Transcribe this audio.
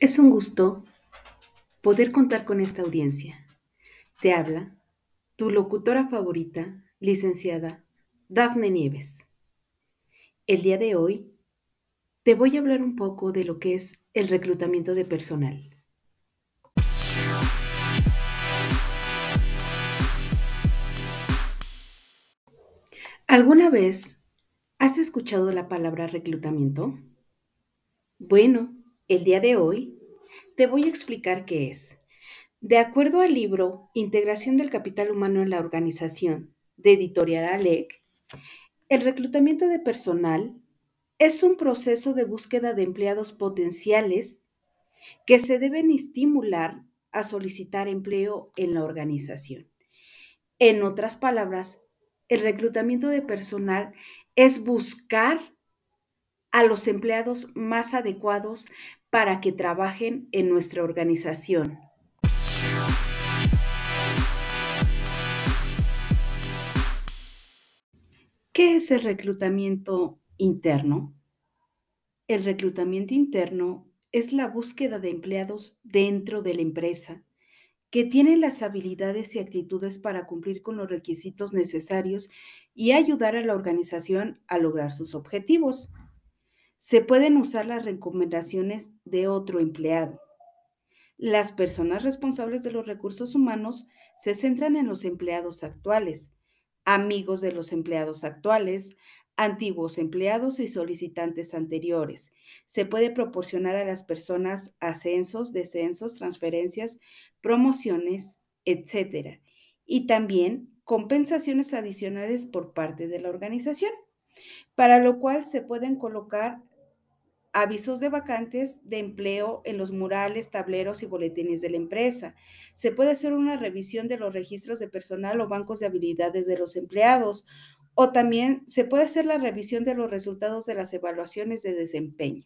Es un gusto poder contar con esta audiencia. Te habla tu locutora favorita, licenciada Dafne Nieves. El día de hoy te voy a hablar un poco de lo que es el reclutamiento de personal. ¿Alguna vez has escuchado la palabra reclutamiento? Bueno, el día de hoy te voy a explicar qué es. De acuerdo al libro Integración del Capital Humano en la Organización de Editorial ALEC, el reclutamiento de personal es un proceso de búsqueda de empleados potenciales que se deben estimular a solicitar empleo en la organización. En otras palabras, el reclutamiento de personal es buscar a los empleados más adecuados para que trabajen en nuestra organización. ¿Qué es el reclutamiento interno? El reclutamiento interno es la búsqueda de empleados dentro de la empresa que tienen las habilidades y actitudes para cumplir con los requisitos necesarios y ayudar a la organización a lograr sus objetivos se pueden usar las recomendaciones de otro empleado. Las personas responsables de los recursos humanos se centran en los empleados actuales, amigos de los empleados actuales, antiguos empleados y solicitantes anteriores. Se puede proporcionar a las personas ascensos, descensos, transferencias, promociones, etc. Y también compensaciones adicionales por parte de la organización, para lo cual se pueden colocar avisos de vacantes de empleo en los murales, tableros y boletines de la empresa. Se puede hacer una revisión de los registros de personal o bancos de habilidades de los empleados. O también se puede hacer la revisión de los resultados de las evaluaciones de desempeño.